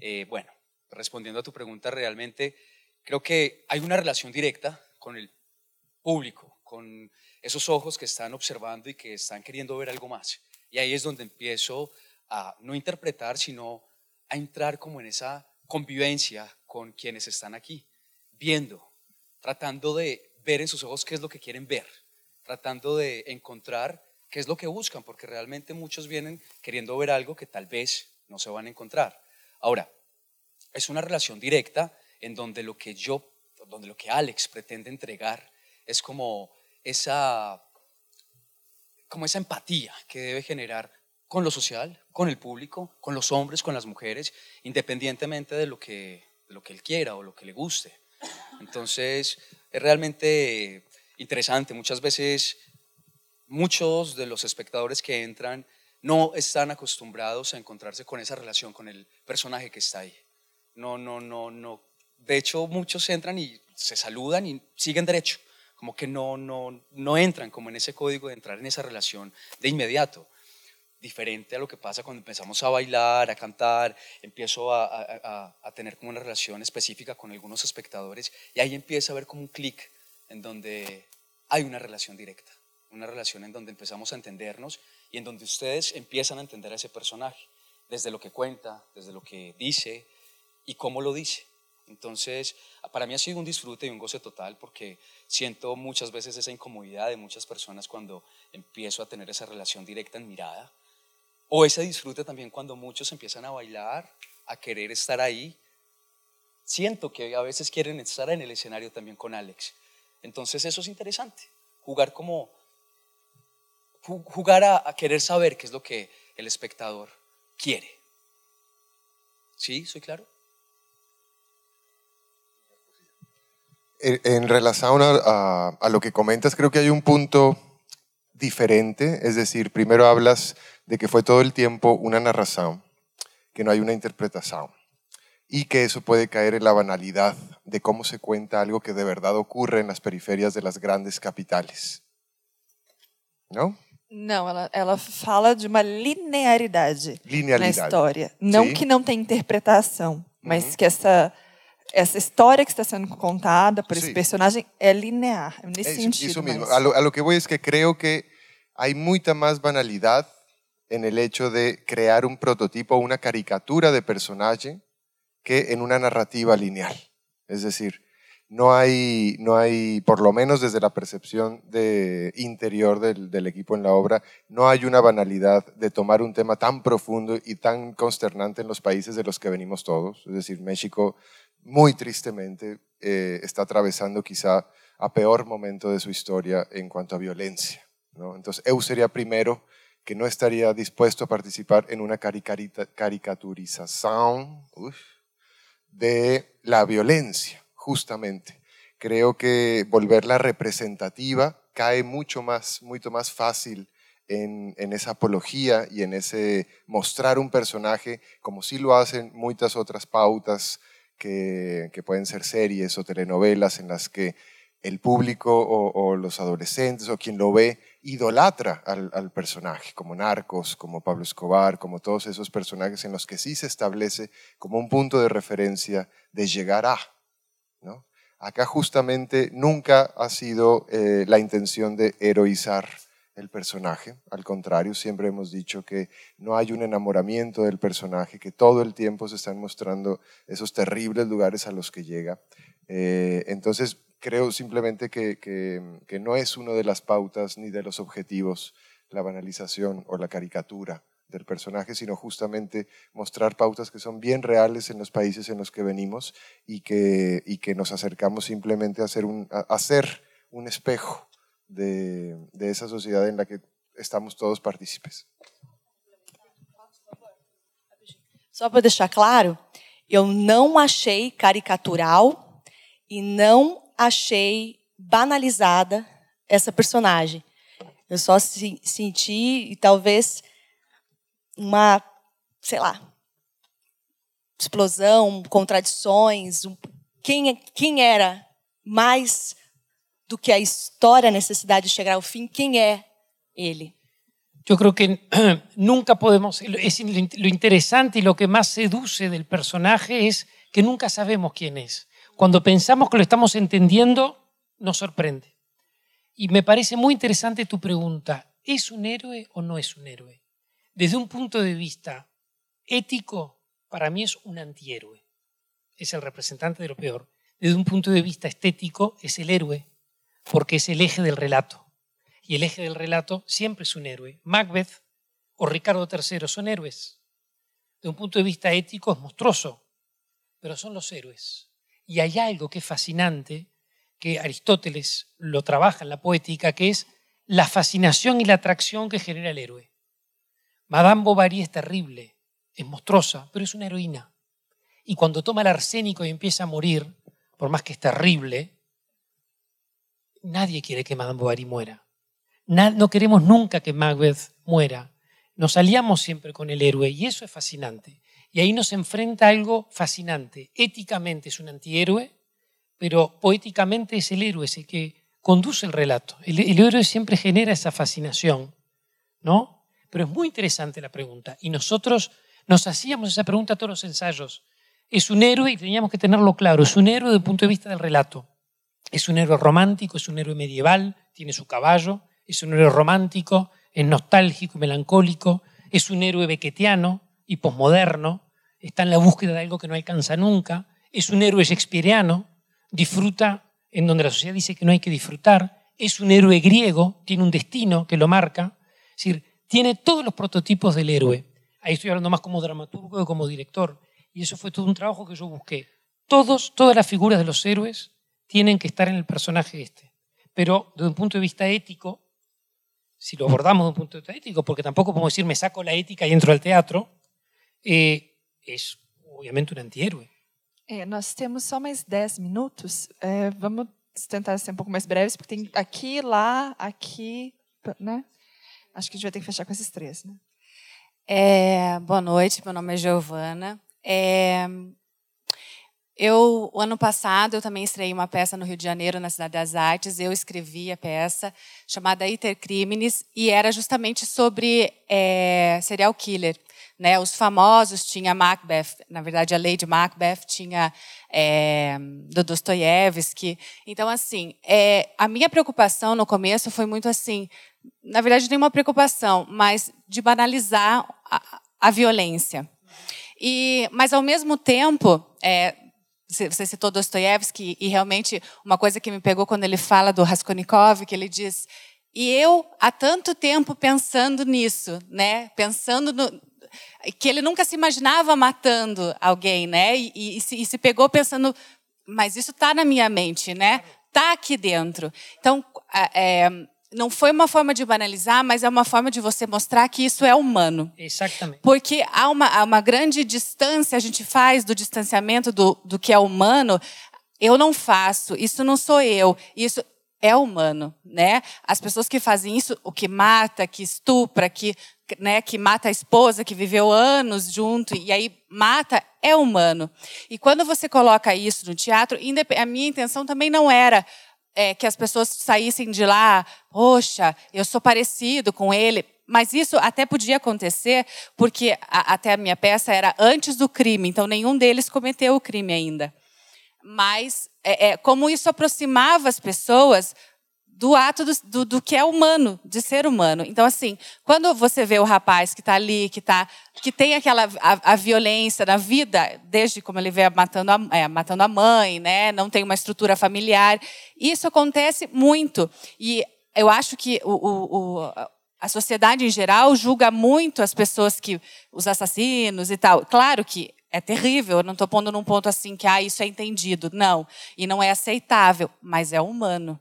Eh, bueno, respondiendo a tu pregunta, realmente creo que hay una relación directa con el público, con esos ojos que están observando y que están queriendo ver algo más. Y ahí es donde empiezo a no interpretar, sino a entrar como en esa convivencia con quienes están aquí, viendo, tratando de ver en sus ojos qué es lo que quieren ver, tratando de encontrar qué es lo que buscan, porque realmente muchos vienen queriendo ver algo que tal vez no se van a encontrar. Ahora, es una relación directa en donde lo que yo, donde lo que Alex pretende entregar es como esa, como esa empatía que debe generar con lo social, con el público, con los hombres, con las mujeres, independientemente de lo que, lo que él quiera o lo que le guste. Entonces, es realmente interesante. Muchas veces, muchos de los espectadores que entran no están acostumbrados a encontrarse con esa relación con el personaje que está ahí. No, no, no, no. De hecho, muchos entran y se saludan y siguen derecho como que no, no, no entran como en ese código de entrar en esa relación de inmediato. Diferente a lo que pasa cuando empezamos a bailar, a cantar, empiezo a, tener como una relación específica con algunos espectadores y ahí empieza a ver como un clic en donde hay una relación directa, una relación en donde empezamos a entendernos y en donde ustedes empiezan a entender a ese personaje, desde lo que cuenta, desde lo que dice y cómo lo dice. Entonces, para mí ha sido un disfrute y un goce total porque siento muchas veces esa incomodidad de muchas personas cuando empiezo a tener esa relación directa en mirada. O ese disfrute también cuando muchos empiezan a bailar, a querer estar ahí. Siento que a veces quieren estar en el escenario también con Alex. Entonces eso es interesante. Jugar como... Jugar a, a querer saber qué es lo que el espectador quiere. ¿Sí? ¿Soy claro? En relación a, a, lo que comentas, creo que hay un punto diferente, es decir, primero hablas de que fue todo el tiempo una narración, que no hay una interpretación y que eso puede caer en la banalidad de cómo se cuenta algo que de verdad ocurre en las periferias de las grandes capitales. ¿No? Não, ela, ela fala de uma linearidade, Linealidade. na história. Não Sim. que não tem interpretação, mas Uhum. que essa, essa história que está sendo contada por esse Sim. personagem é linear, nesse Eso, sentido. mismo. mas- A lo, a lo que voy es que creo que hay mucha más banalidad en el hecho de crear un prototipo, una caricatura de personaje, que en una narrativa lineal. Es decir, no hay, no hay, por lo menos desde la percepción de interior del, del equipo en la obra, no hay una banalidad de tomar un tema tan profundo y tan consternante en los países de los que venimos todos. Es decir, México, muy tristemente, eh, está atravesando quizá a peor momento de su historia en cuanto a violencia. ¿no? Entonces, eu sería primero que no estaría dispuesto a participar en una caricaturización de la violencia, justamente. Creo que volverla representativa cae mucho más, mucho más fácil en, en esa apología y en ese mostrar un personaje, como sí lo hacen muchas otras pautas que, que pueden ser series o telenovelas en las que el público o, los adolescentes o quien lo ve idolatra al, al personaje, como Narcos, como Pablo Escobar, como todos esos personajes en los que sí se establece como un punto de referencia de llegar a. ¿no? Acá justamente nunca ha sido eh, la intención de heroizar el personaje, al contrario, siempre hemos dicho que no hay un enamoramiento del personaje, que todo el tiempo se están mostrando esos terribles lugares a los que llega. Eh, entonces, creo simplemente que, que, no es una de las pautas ni de los objetivos la banalización o la caricatura del personaje, sino justamente mostrar pautas que son bien reales en los países en los que venimos y que, y que nos acercamos simplemente a ser un, a, a ser un espejo de, de esa sociedad en la que estamos todos partícipes. Só para deixar claro, eu não achei caricatural e não achei banalizada essa personagem. Eu só se- senti, e talvez, uma, sei lá, explosão, contradições. um- quem, é- quem era mais do que a história, a necessidade de chegar ao fim? Quem é ele? Yo creo que (clears throat) nunca podemos, lo interesante y lo que más seduce del personaje es que nunca sabemos quién es. Cuando pensamos que lo estamos entendiendo, nos sorprende. Y me parece muy interesante tu pregunta, ¿es un héroe o no es un héroe? Desde un punto de vista ético, para mí es un antihéroe. Es el representante de lo peor. Desde un punto de vista estético, es el héroe, porque es el eje del relato y el eje del relato siempre es un héroe. Macbeth o Ricardo III son héroes. De un punto de vista ético es monstruoso, pero son los héroes. Y hay algo que es fascinante, que Aristóteles lo trabaja en la poética, que es la fascinación y la atracción que genera el héroe. Madame Bovary es terrible, es monstruosa, pero es una heroína. Y cuando toma el arsénico y empieza a morir, por más que es terrible, nadie quiere que Madame Bovary muera. No queremos nunca que Macbeth muera. Nos aliamos siempre con el héroe y eso es fascinante. Y ahí nos enfrenta algo fascinante. Éticamente es un antihéroe, pero poéticamente es el héroe, es el que conduce el relato. El, el héroe siempre genera esa fascinación, ¿no? Pero es muy interesante la pregunta. Y nosotros nos hacíamos esa pregunta a todos los ensayos. Es un héroe y teníamos que tenerlo claro. Es un héroe desde el punto de vista del relato. Es un héroe romántico, es un héroe medieval, tiene su caballo, es un héroe romántico, es nostálgico y melancólico, es un héroe bequetiano y posmoderno, está en la búsqueda de algo que no alcanza nunca, es un héroe shakespeariano, disfruta en donde la sociedad dice que no hay que disfrutar, es un héroe griego, tiene un destino que lo marca, es decir, tiene todos los prototipos del héroe. Ahí estoy hablando más como dramaturgo que como director, y eso fue todo un trabajo que yo busqué. Todos, todas las figuras de los héroes tienen que estar en el personaje este. Pero desde un punto de vista ético, si lo abordamos desde un punto de vista ético, porque tampoco podemos decir me saco la ética y entro al teatro, eh, es obviamente un antihéroe. É, nós temos só mais 10 minutos. É, vamos tentar ser um pouco mais breves, porque tem aqui, lá, aqui, né? Acho que a gente vai ter que fechar com esses três, né? É, boa noite, meu nome é Giovana. É, eu, o ano passado, eu também estreiei uma peça no Rio de Janeiro, na Cidade das Artes. Eu escrevi a peça chamada Iter Crimes e era justamente sobre é, serial killer. Né? Os famosos tinha Macbeth, na verdade a Lady Macbeth tinha é, do Dostoiévski. Então, assim, é, a minha preocupação no começo foi muito assim, na verdade, nenhuma preocupação, mas de banalizar a, a violência. E, mas, ao mesmo tempo, é, você citou Dostoiévski, e realmente uma coisa que me pegou quando ele fala do Raskolnikov, que ele diz, e eu há tanto tempo pensando nisso, né? Pensando no, que ele nunca se imaginava matando alguém, né? E, e, e, se, e se, pegou pensando, mas isso está na minha mente, né? Está aqui dentro. Então, é, não foi uma forma de banalizar, mas é uma forma de você mostrar que isso é humano. Exatamente. Porque há uma, há uma grande distância, a gente faz do distanciamento do, do que é humano. Eu não faço, isso não sou eu, isso é humano, né? As pessoas que fazem isso, o que mata, que estupra, que, né, que mata a esposa, que viveu anos junto e aí mata, é humano. E quando você coloca isso no teatro, a minha intenção também não era é, que as pessoas saíssem de lá, poxa, eu sou parecido com ele. Mas isso até podia acontecer, porque a, até a minha peça era antes do crime, então nenhum deles cometeu o crime ainda. Mas é, é, como isso aproximava as pessoas do ato do, do, do, que é humano, de ser humano. Então, assim, quando você vê o rapaz que está ali, que, tá, que tem aquela a, a, violência na vida, desde como ele vê matando a, é, matando a mãe, né? não tem uma estrutura familiar, isso acontece muito. E eu acho que o, o, o a sociedade em geral julga muito as pessoas que os assassinos e tal. Claro que é terrível, eu não estou pondo num ponto assim que ah, isso é entendido. Não, e não é aceitável, mas é humano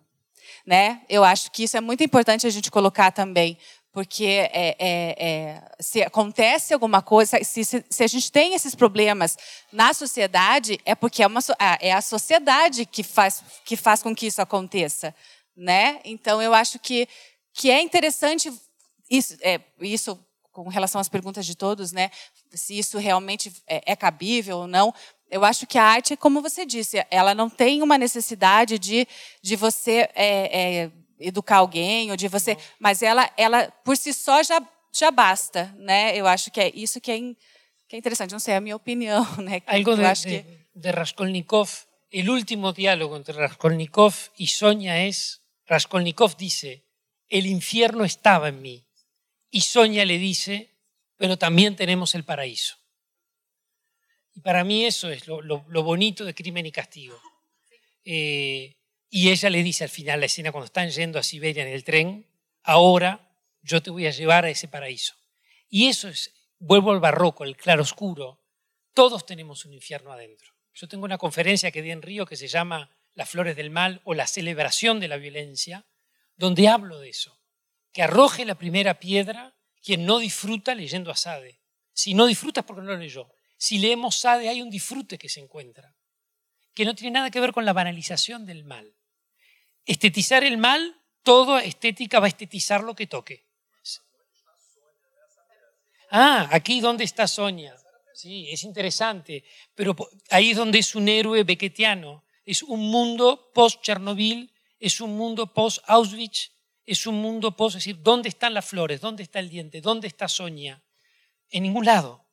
né? Eu acho que isso é muito importante a gente colocar também, porque é, é, é, se acontece alguma coisa, se, se, se, a gente tem esses problemas na sociedade, é porque é, uma, é a sociedade que faz, que faz com que isso aconteça, né? Então eu acho que, que é interessante isso, é, isso com relação às perguntas de todos, né? Se isso realmente é, é cabível ou não. Eu acho que a arte, como você disse, ela não tem uma necessidade de, de você é, é, educar alguém ou de você, não. mas ela, ela por si só já, já basta, né? Eu acho que é isso que é, que é interessante. Não sei, é a minha opinião, (laughs) né? Algo de, que... de Raskolnikov, el último diálogo entre Raskolnikov y Sonia es, Raskolnikov dice, el infierno estaba en mí. Y Sonia le dice, pero también tenemos el paraíso. Y para mí eso es lo, bonito de Crimen y Castigo. Eh, y ella le dice al final la escena cuando están yendo a Siberia en el tren, ahora yo te voy a llevar a ese paraíso. Y eso es, vuelvo al barroco, el claroscuro, todos tenemos un infierno adentro. Yo tengo una conferencia que di en Río que se llama Las flores del mal o la celebración de la violencia, donde hablo de eso. Que arroje la primera piedra quien no disfruta leyendo a Sade. Si no disfrutas porque no lo leyó. Si leemos Sade hay un disfrute que se encuentra, que no tiene nada que ver con la banalización del mal. Estetizar el mal, toda estética va a estetizar lo que toque. Ah, aquí donde está Sonia. Sí, es interesante, pero ahí es donde es un héroe bequetiano. Es un mundo post-Chernobyl, es un mundo post-Auschwitz, es un mundo post, es decir, ¿dónde están las flores? ¿Dónde está el diente? ¿Dónde está Sonia? En ningún lado.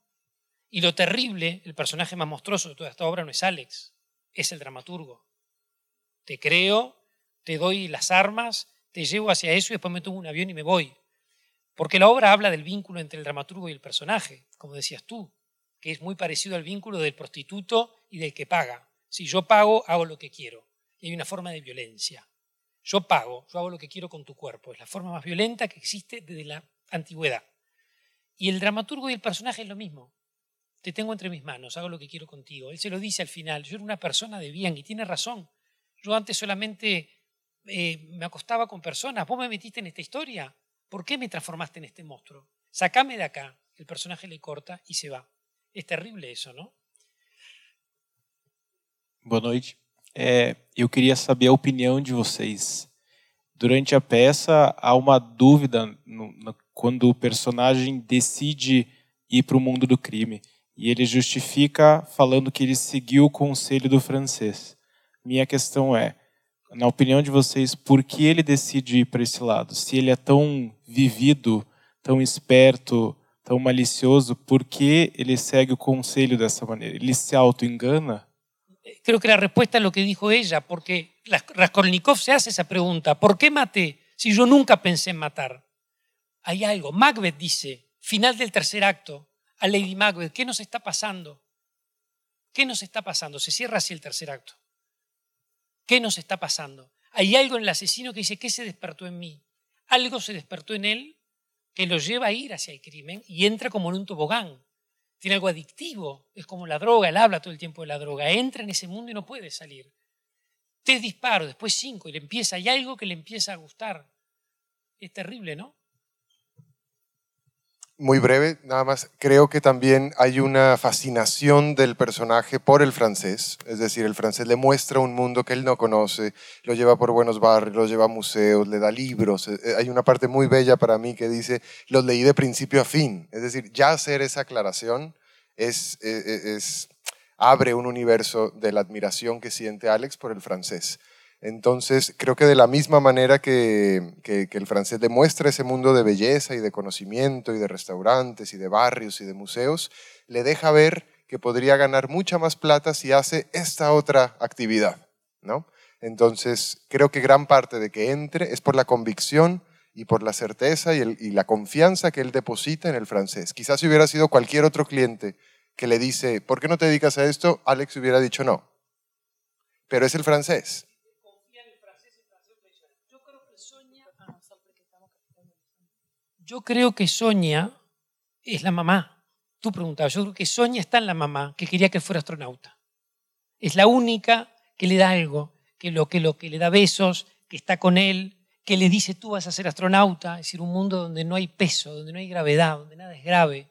Y lo terrible, el personaje más monstruoso de toda esta obra no es Alex, es el dramaturgo. Te creo, te doy las armas, te llevo hacia eso y después me tomo un avión y me voy. Porque la obra habla del vínculo entre el dramaturgo y el personaje, como decías tú, que es muy parecido al vínculo del prostituto y del que paga. Si yo pago, hago lo que quiero. Y hay una forma de violencia. Yo pago, yo hago lo que quiero con tu cuerpo. Es la forma más violenta que existe desde la antigüedad. Y el dramaturgo y el personaje es lo mismo te tengo entre mis manos, hago lo que quiero contigo. Él se lo dice al final, yo era una persona de bien y tiene razón. Yo antes solamente eh, me acostaba con personas, vos me metiste en esta historia, ¿por qué me transformaste en este monstruo? Sacame de acá. El personaje le corta y se va. Es terrible eso, ¿no? Boa noite. É, eu queria saber a opinião de vocês. Durante a peça, há uma dúvida no, no, quando o personagem decide ir para o mundo do crime. E ele justifica falando que ele seguiu o conselho do francês. Minha questão é, na opinião de vocês, por que ele decide ir para esse lado? Se ele é tão vivido, tão esperto, tão malicioso, por que ele segue o conselho dessa maneira? Ele se auto-engana? Creo que la respuesta es lo que dijo ella, porque Raskolnikov se hace esa pregunta, ¿por qué maté si yo nunca pensé en matar? Hay algo, Macbeth dice, final del tercer acto, a Lady Macbeth, ¿qué nos está pasando? ¿Qué nos está pasando? Se cierra así el tercer acto. ¿Qué nos está pasando? Hay algo en el asesino que dice, ¿qué se despertó en mí? Algo se despertó en él que lo lleva a ir hacia el crimen y entra como en un tobogán. Tiene algo adictivo, es como la droga, él habla todo el tiempo de la droga, entra en ese mundo y no puede salir. Tres disparos, después cinco, y le empieza, hay algo que le empieza a gustar. Es terrible, ¿no? Muy breve, nada más. Creo que también hay una fascinación del personaje por el francés. Es decir, el francés le muestra un mundo que él no conoce, lo lleva por buenos barrios, lo lleva a museos, le da libros. Eh, eh, hay una parte muy bella para mí que dice, los leí de principio a fin. Es decir, ya hacer esa aclaración eh, es abre un universo de la admiración que siente Alex por el francés. Entonces, creo que de la misma manera que, el francés demuestra ese mundo de belleza y de conocimiento y de restaurantes y de barrios y de museos, le deja ver que podría ganar mucha más plata si hace esta otra actividad, ¿no? Entonces, creo que gran parte de que entre es por la convicción y por la certeza y, y la confianza que él deposita en el francés. Quizás si hubiera sido cualquier otro cliente que le dice, ¿por qué no te dedicas a esto? Alex hubiera dicho no. Pero es el francés. Yo creo que Sonia es la mamá. Tú preguntabas, yo creo que Sonia está en la mamá, que quería que fuera astronauta. Es la única que le da algo, que lo que, lo que le da besos, que está con él, que le dice tú vas a ser astronauta, es decir, un mundo donde no hay peso, donde no hay gravedad, donde nada es grave.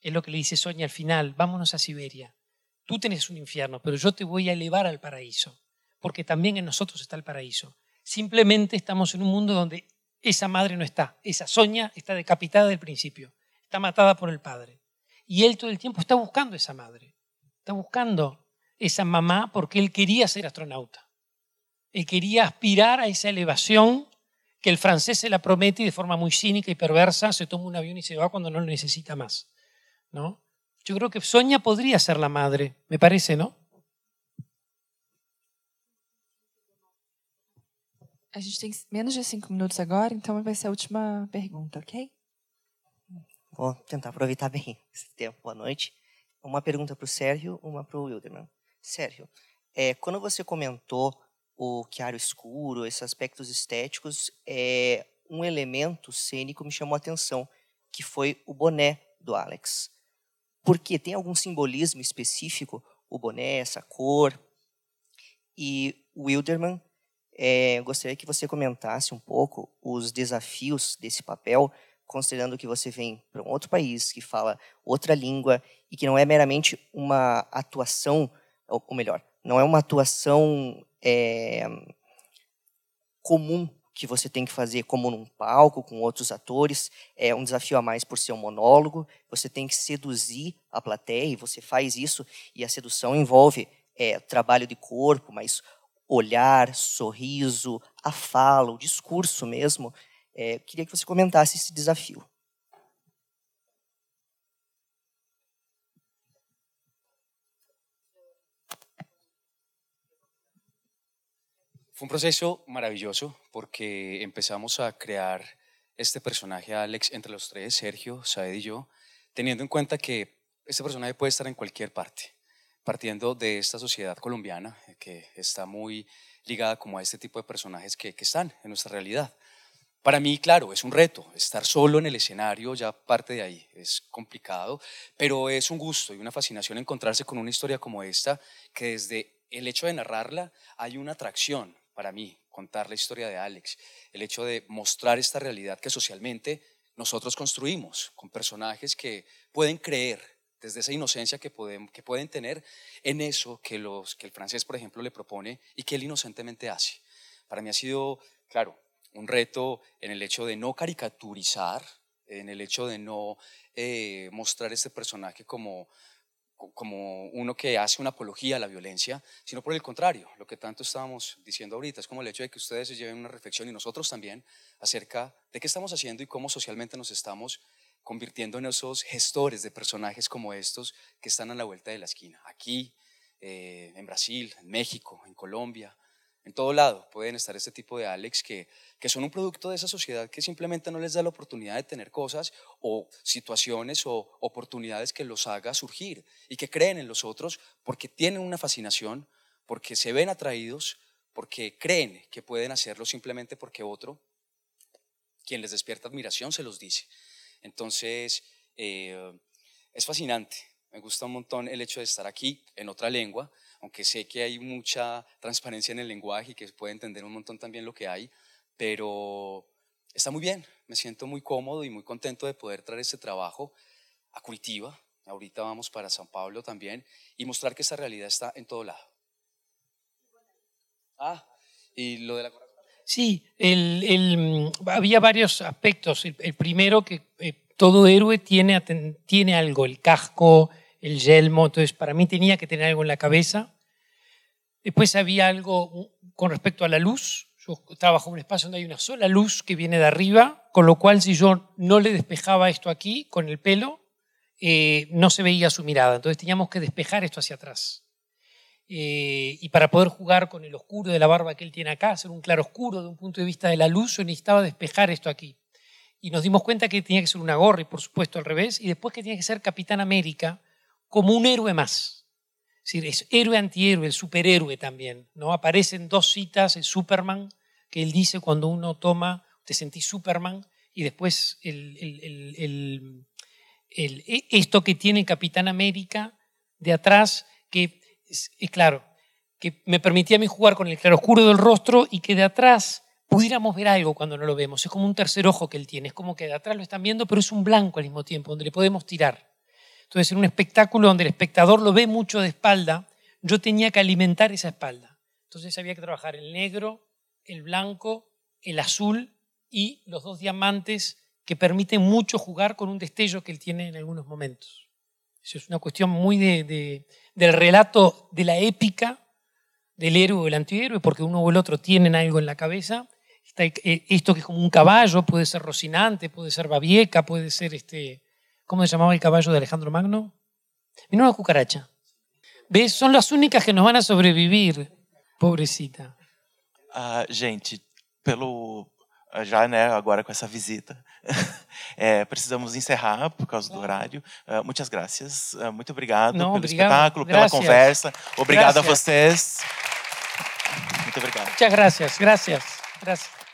Es lo que le dice Sonia al final, vámonos a Siberia. Tú tenés un infierno, pero yo te voy a elevar al paraíso, porque también en nosotros está el paraíso. Simplemente estamos en un mundo donde esa madre no está. Esa Sonia está decapitada del principio. Está matada por el padre. Y él todo el tiempo está buscando esa madre. Está buscando esa mamá porque él quería ser astronauta. Él quería aspirar a esa elevación que el francés se la promete y de forma muy cínica y perversa se toma un avión y se va cuando no lo necesita más. ¿no? Yo creo que Sonia podría ser la madre, me parece, ¿no? A gente tem menos de cinco minutos agora, então vai ser a última pergunta, ok? Vou tentar aproveitar bem (laughs) esse tempo. Boa noite. Uma pergunta para o Sérgio, uma para o Wilderman. Sérgio, é, quando você comentou o chiaro escuro, esses aspectos estéticos, é, um elemento cênico me chamou a atenção, que foi o boné do Alex. Porque tem algum simbolismo específico, o boné, essa cor. E o Wilderman é, gostaria que você comentasse um pouco os desafios desse papel, considerando que você vem para um outro país que fala outra língua e que não é meramente uma atuação, ou melhor, não é uma atuação é, comum que você tem que fazer como num palco com outros atores, é um desafio a mais por ser um monólogo, você tem que seduzir a plateia e você faz isso. E a sedução envolve é, trabalho de corpo, mas olhar, sorriso, a fala, o discurso mesmo. É, queria que você comentasse esse desafio. Fue un proceso maravilloso porque empezamos a crear este personaje Alex entre los tres, Sergio, Saed y yo, teniendo en cuenta que este personaje puede estar en cualquier parte partiendo de esta sociedad colombiana eh, que está muy ligada como a este tipo de personajes que, que están en nuestra realidad. Para mí, claro, es un reto. Estar solo en el escenario ya parte de ahí. Es complicado, pero es un gusto y una fascinación encontrarse con una historia como esta, que desde el hecho de narrarla hay una atracción para mí, contar la historia de Alex, el hecho de mostrar esta realidad que socialmente nosotros construimos, con personajes que pueden creer desde esa inocencia que pueden, tener en eso que el francés, por ejemplo, le propone y que él inocentemente hace. Para mí ha sido, claro, un reto en el hecho de no caricaturizar en el hecho de no eh, mostrar este personaje como, como uno que hace una apología a la violencia, sino por el contrario, lo que tanto estábamos diciendo ahorita, es como el hecho de que ustedes se lleven una reflexión y nosotros también acerca de qué estamos haciendo y cómo socialmente nos estamos convirtiendo en esos gestores de personajes como estos que están a la vuelta de la esquina, aquí, eh, en Brasil, en México, en Colombia, en todo lado pueden estar este tipo de Alex que, que son un producto de esa sociedad que simplemente no les da la oportunidad de tener cosas o situaciones o oportunidades que los haga surgir y que creen en los otros porque tienen una fascinación, porque se ven atraídos, porque creen que pueden hacerlo simplemente porque otro, quien les despierta admiración, se los dice. Entonces, eh, es fascinante. Me gusta un montón el hecho de estar aquí en otra lengua, aunque sé que hay mucha transparencia en el lenguaje y que puede entender un montón también lo que hay, pero está muy bien, me siento muy cómodo y muy contento de poder traer este trabajo a Curitiba, ahorita vamos para San Pablo también, y mostrar que esta realidad está en todo lado. Ah, y lo de la... Sí, había varios aspectos. El, primero, que eh, todo héroe tiene, tiene algo, el casco, el yelmo, entonces para mí tenía que tener algo en la cabeza. Después había algo con respecto a la luz. Yo trabajo en un espacio donde hay una sola luz que viene de arriba, con lo cual si yo no le despejaba esto aquí con el pelo, eh, no se veía su mirada. Entonces teníamos que despejar esto hacia atrás. Eh, y para poder jugar con el oscuro de la barba que él tiene acá, hacer un claro oscuro de un punto de vista de la luz, yo necesitaba despejar esto aquí. Y nos dimos cuenta que tenía que ser una gorra y por supuesto al revés, y después que tenía que ser Capitán América como un héroe más decir, es héroe antihéroe, el superhéroe también. ¿no? Aparecen dos citas, el Superman, que él dice cuando uno toma, te sentís Superman, y después el, esto que tiene Capitán América de atrás, que es, claro, que me permitía a mí jugar con el claroscuro del rostro y que de atrás pudiéramos ver algo cuando no lo vemos. Es como un tercer ojo que él tiene, es como que de atrás lo están viendo, pero es un blanco al mismo tiempo, donde le podemos tirar. Entonces, en un espectáculo donde el espectador lo ve mucho de espalda, yo tenía que alimentar esa espalda. Entonces había que trabajar el negro, el blanco, el azul y los dos diamantes que permiten mucho jugar con un destello que él tiene en algunos momentos. Eso es una cuestión muy de, del relato de la épica del héroe o el antihéroe, porque uno o el otro tienen algo en la cabeza. Eh, esto que es como un caballo, puede ser Rocinante, puede ser Babieca, puede ser este, ¿Cómo se llamaba el caballo de Alejandro Magno? Vino una cucaracha. ¿Ves? Son las únicas que nos van a sobrevivir. Pobrecita. Uh, gente, pelo já né, agora com essa visita, (laughs) é, precisamos encerrar por causa do horário. Uh, muitas graças, uh, muito obrigado Não, pelo obrigado. espetáculo, Gracias. pela conversa. Obrigado Gracias. a vocês. Muito obrigado. Muchas gracias, gracias, gracias.